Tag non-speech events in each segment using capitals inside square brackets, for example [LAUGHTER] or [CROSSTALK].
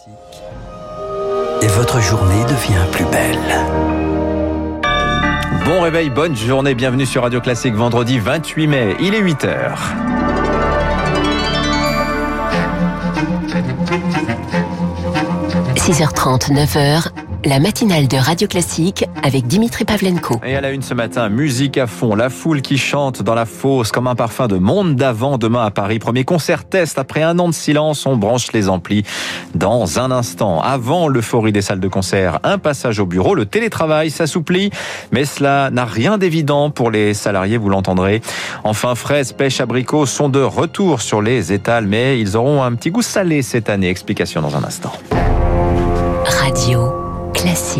Classique. Et votre journée devient plus belle. Bon réveil, bonne journée, bienvenue sur Radio Classique vendredi 28 mai, il est 8h. – 6h30, 9h, la matinale de Radio Classique avec Dimitri Pavlenko. Et à la une ce matin, musique à fond, la foule qui chante dans la fosse comme un parfum de monde d'avant demain à Paris. Premier concert test après un an de silence, on branche les amplis dans un instant. Avant l'euphorie des salles de concert, un passage au bureau, le télétravail s'assouplit, mais cela n'a rien d'évident pour les salariés, vous l'entendrez. Enfin, fraises, pêche, abricots sont de retour sur les étals, mais ils auront un petit goût salé cette année. Explication dans un instant. Radio.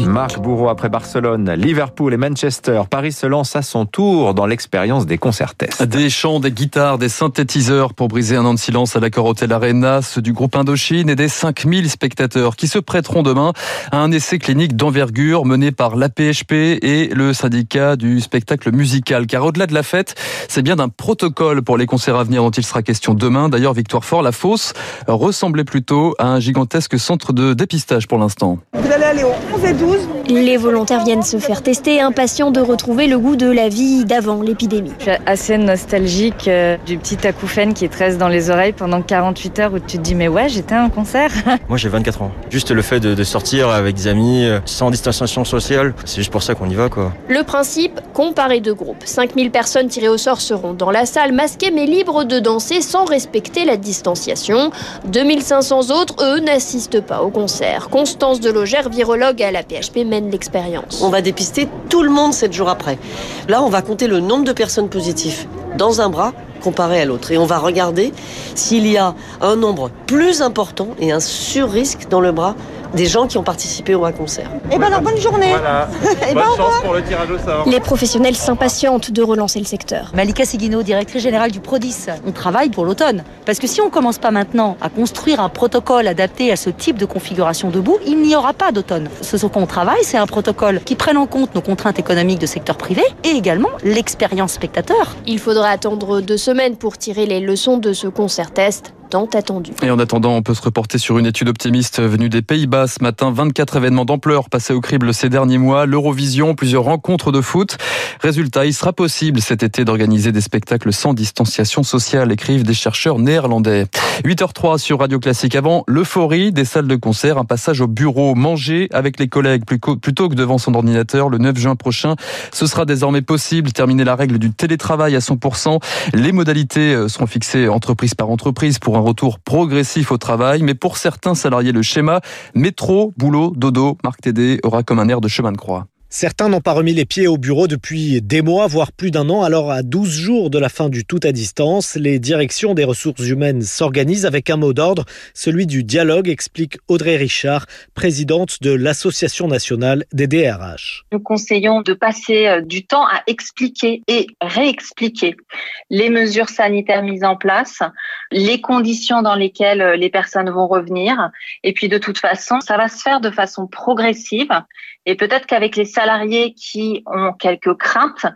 Marc Bourreau après Barcelone, Liverpool et Manchester. Paris se lance à son tour dans l'expérience des concerts tests. Des chants, des guitares, des synthétiseurs pour briser un an de silence à l'accord Hotel Arena, ceux du groupe Indochine et des 5000 spectateurs qui se prêteront demain à un essai clinique d'envergure mené par l'APHP et le syndicat du spectacle musical. Car au-delà de la fête, c'est bien d'un protocole pour les concerts à venir dont il sera question demain. D'ailleurs, Victoire Fort, la fosse, ressemblait plutôt à un gigantesque centre de dépistage pour l'instant. Vous allez aller 11 et 12. Les volontaires viennent se faire tester, impatients de retrouver le goût de la vie d'avant l'épidémie. Je suis assez nostalgique euh, du petit acouphène qui te reste dans les oreilles pendant 48 heures où tu te dis mais ouais j'étais à un concert. [LAUGHS] Moi j'ai 24 ans. Juste le fait de, de sortir avec des amis, euh, sans distanciation sociale, c'est juste pour ça qu'on y va quoi. Le principe, comparer deux groupes. 5000 personnes tirées au sort seront dans la salle, masquées mais libres de danser sans respecter la distanciation. 2500 autres, eux, n'assistent pas au concert. Constance Delogère, virologue à la PHP, mène l'expérience. On va dépister tout le monde 7 jours après. Là, on va compter le nombre de personnes positives dans un bras comparé à l'autre. Et on va regarder s'il y a un nombre plus important et un sur-risque dans le bras des gens qui ont participé au concert. Et ben alors bonne journée. Voilà. [LAUGHS] Et bonne ben, chance pour le tirage au sort. Les professionnels s'impatientent de relancer le secteur. Malika Seguino, directrice générale du Prodis. On travaille pour l'automne. Parce que si on commence pas maintenant à construire un protocole adapté à ce type de configuration debout, il n'y aura pas d'automne. Ce sur quoi on travaille, c'est un protocole qui prenne en compte nos contraintes économiques de secteur privé et également l'expérience spectateur. Il faudra attendre deux semaines pour tirer les leçons de ce concert test Et en attendant, on peut se reporter sur une étude optimiste venue des Pays-Bas ce matin. 24 événements d'ampleur passés au crible ces derniers mois. L'Eurovision, plusieurs rencontres de foot. Résultat, il sera possible cet été d'organiser des spectacles sans distanciation sociale, écrivent des chercheurs néerlandais. 8h03 sur Radio Classique. Avant l'euphorie des salles de concert, un passage au bureau, manger avec les collègues plutôt que devant son ordinateur le 9 juin prochain. Ce sera désormais possible. Terminer la règle du télétravail à 100%. Les modalités euh, seront fixées entreprise par entreprise pour un retour progressif au travail. Mais pour certains salariés, le schéma métro, boulot, dodo, Marc Tédé aura comme un air de chemin de croix. Certains n'ont pas remis les pieds au bureau depuis des mois, voire plus d'un an. Alors, à 12 jours de la fin du tout à distance, les directions des ressources humaines s'organisent avec un mot d'ordre, celui du dialogue, explique Audrey Richard, présidente de l'Association nationale des DRH. Nous conseillons de passer euh, du temps à expliquer et réexpliquer les mesures sanitaires mises en place, les conditions dans lesquelles euh, les personnes vont revenir. Et puis, de toute façon, ça va se faire de façon progressive. Et peut-être qu'avec les salariés qui ont quelques craintes,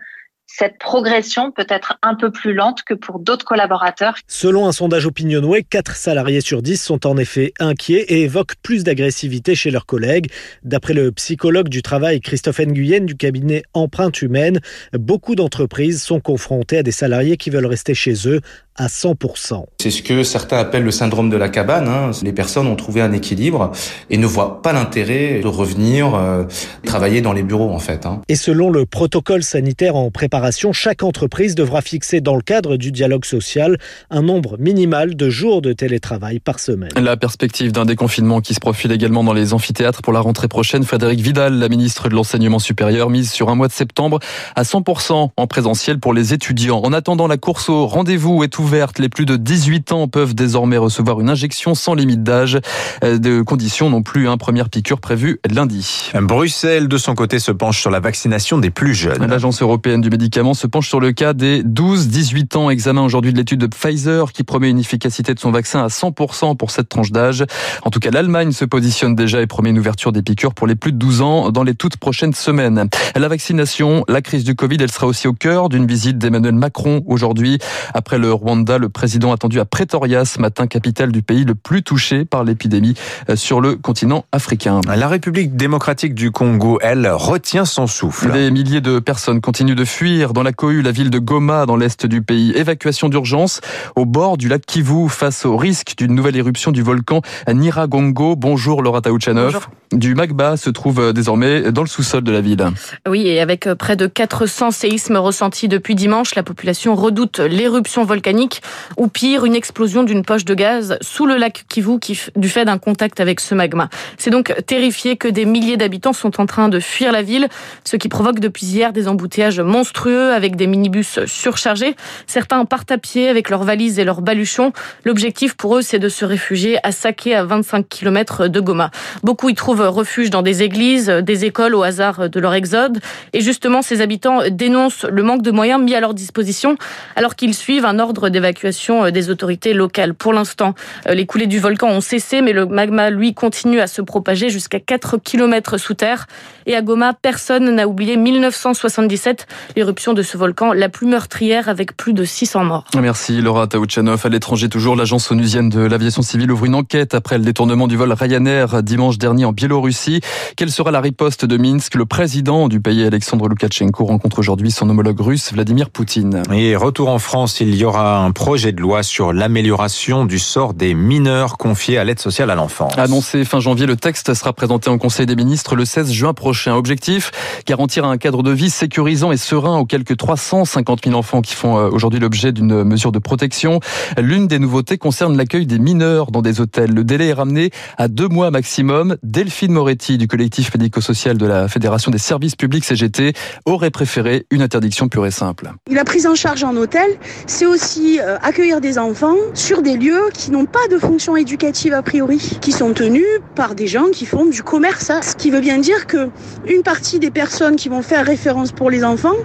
cette progression peut être un peu plus lente que pour d'autres collaborateurs. Selon un sondage Opinionway, 4 salariés sur 10 sont en effet inquiets et évoquent plus d'agressivité chez leurs collègues. D'après le psychologue du travail Christophe Nguyen du cabinet Empreinte Humaine, beaucoup d'entreprises sont confrontées à des salariés qui veulent rester chez eux à 100%. C'est ce que certains appellent le syndrome de la cabane. Hein. Les personnes ont trouvé un équilibre et ne voient pas l'intérêt de revenir euh, travailler dans les bureaux en fait. Hein. Et selon le protocole sanitaire en préparation, chaque entreprise devra fixer dans le cadre du dialogue social un nombre minimal de jours de télétravail par semaine. La perspective d'un déconfinement qui se profile également dans les amphithéâtres pour la rentrée prochaine. Frédéric Vidal, la ministre de l'Enseignement supérieur, mise sur un mois de septembre à 100% en présentiel pour les étudiants. En attendant, la course au rendez-vous est ouverte. Les plus de 18 ans peuvent désormais recevoir une injection sans limite d'âge. De conditions non plus, hein, première piqûre prévue lundi. Bruxelles, de son côté, se penche sur la vaccination des plus jeunes. L'Agence européenne du médicament se penche sur le cas des 12-18 ans. Examen aujourd'hui de l'étude de Pfizer qui promet une efficacité de son vaccin à 100% pour cette tranche d'âge. En tout cas, l'Allemagne se positionne déjà et promet une ouverture des piqûres pour les plus de 12 ans dans les toutes prochaines semaines. La vaccination, la crise du Covid, elle sera aussi au cœur d'une visite d'Emmanuel Macron aujourd'hui. Après le Rwanda, le président attendu à à Pretoria ce matin, capitale du pays le plus touché par l'épidémie euh, sur le continent africain. La République démocratique du Congo, elle, retient son souffle. Des milliers de personnes continuent de fuir dans la cohue, la ville de Goma, dans l'est du pays. Évacuation d'urgence au bord du lac Kivu face au risque d'une nouvelle éruption du volcan Niragongo. Bonjour Laura Taouchanov. Du magma se trouve désormais dans le sous-sol de la ville. Oui, et avec près de 400 séismes ressentis depuis dimanche, la population redoute l'éruption volcanique ou pire, une explosion d'une poche de gaz sous le lac Kivu du fait d'un contact avec ce magma. C'est donc terrifié que des milliers d'habitants sont en train de fuir la ville, ce qui provoque depuis hier des embouteillages monstrueux avec des minibus surchargés. Certains partent à pied avec leurs valises et leurs baluchons. L'objectif pour eux, c'est de se réfugier à Saké, à 25 km de Goma. Beaucoup y trouvent refuge dans des églises, des écoles au hasard de leur exode. Et justement, ces habitants dénoncent le manque de moyens mis à leur disposition alors qu'ils suivent un ordre d'évacuation des autorités locales. Pour l'instant, les coulées du volcan ont cessé, mais le magma, lui, continue à se propager jusqu'à 4 km sous terre. Et à Goma, personne n'a oublié 1977, l'éruption de ce volcan la plus meurtrière avec plus de 600 morts. Merci Laura Taouchanov. À l'étranger toujours, l'agence onusienne de l'aviation civile ouvre une enquête après le détournement du vol Ryanair dimanche dernier en Biélorussie. Quelle sera la riposte de Minsk? Le président du pays, Alexandre Loukachenko, rencontre aujourd'hui son homologue russe, Vladimir Poutine. Et retour en France, il y aura un projet de loi sur l'amélioration du sort des mineurs confiés à l'aide sociale à l'enfance. Annoncé fin janvier, le texte sera présenté en Conseil des ministres le 16 juin prochain. Objectif, garantir un cadre de vie sécurisant et serein aux quelques 350 000 enfants qui font euh, aujourd'hui l'objet d'une mesure de protection. L'une des nouveautés concerne l'accueil des mineurs dans des hôtels. Le délai est ramené à deux mois maximum. Delphine Moretti du collectif médico-social de la Fédération des services publics CGT aurait préféré une interdiction pure et simple. La prise en charge en hôtel, c'est aussi euh, accueillir des enfants sur des lieux qui n'ont pas de fonction éducative a priori, qui sont tenus par des gens qui font du commerce. Hein. Ce qui veut bien dire que une partie des personnes qui vont faire référence pour les enfants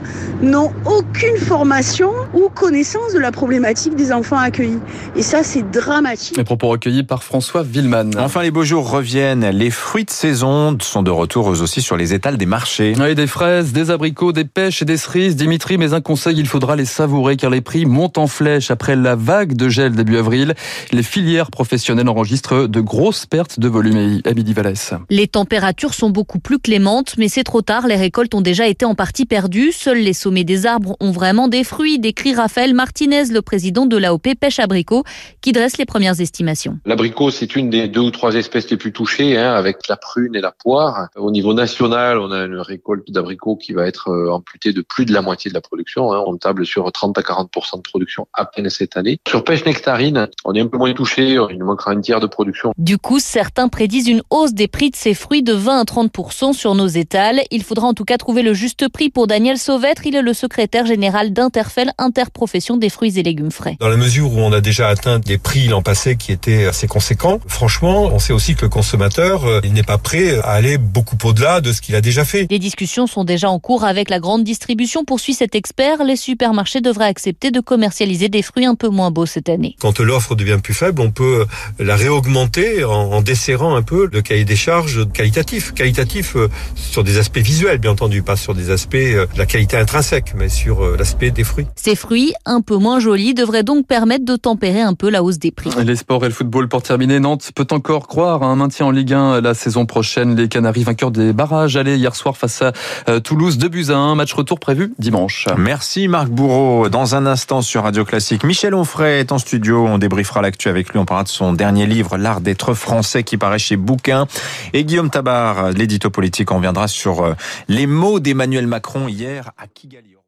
n'ont aucune formation ou connaissance de la problématique des enfants accueillis. Et ça, c'est dramatique. Les propos recueillis par François Villeman. Enfin, les beaux jours reviennent. Les fruits de saison sont de retour aussi sur les étals des marchés. Oui, des fraises, des abricots, des pêches et des cerises. Dimitri, mais un conseil, il faudra les savourer car les prix montent en flèche après la vague de gel début avril. Les filières professionnelles enregistrent de grosses pertes de volume. Amélie Vallès. Les températures sont beaucoup plus clémentes, mais c'est trop tard. Les récoltes ont déjà été en partie perdues. Seuls les sommets des arbres ont vraiment des fruits, décrit Raphaël Martinez, le président de l'AOP Pêche Abricot, qui dresse les premières estimations. L'abricot, c'est une des deux ou trois espèces les plus touchées, hein, avec la prune et la poire. Au niveau national, on a une récolte d'abricots qui va être euh, amputée de plus de la moitié de la production. Hein. On table sur 30 à 40 de production à peine cette année. Sur pêche nectarine, on est un peu moins touché. Il nous manquera un tiers de production. Du coup, certains prédisent une hausse des prix de ces fruits de 20 à 30% sur nos étals. Il faudra en tout cas trouver le juste prix pour Daniel Sauvêtre. Il est le secrétaire général d'Interfel, interprofession des fruits et légumes frais. Dans la mesure où on a déjà atteint des prix l'an passé qui étaient assez conséquents, franchement, on sait aussi que le consommateur, euh, il n'est pas prêt à aller beaucoup au-delà de ce qu'il a déjà fait. Les discussions sont déjà en cours avec la grande distribution, poursuit cet expert. Les supermarchés devraient accepter de commercialiser des fruits un peu moins beaux cette année. Quand l'offre devient plus faible, on peut la réaugmenter en, en desserrant un peu le cahier des charges qualitatif. Qualitatif euh, sur des aspects visuels, bien entendu, pas sur des aspects euh, de la qualité intrinsèque, mais sur euh, l'aspect des fruits. Ces fruits, un peu moins jolis, devraient donc permettre de tempérer un peu la hausse des prix. Les sports et le football pour terminer, Nantes peut encore croire à un maintien en Ligue 1 la saison prochaine. Les Canaries vainqueurs des barrages allaient hier soir face à Toulouse, 2 buts à 1, match retour prévu dimanche. Merci Marc Bourreau. Dans un instant sur Radio Classique, Michel Onfray en studio. On débriefera l'actu avec lui. On parlera de son dernier livre, L'art d'être français, qui paraît chez Bouquin. Et Guillaume Tabar, l'édito politique, on viendra sur euh, les mots d'Emmanuel Macron hier à Kigali.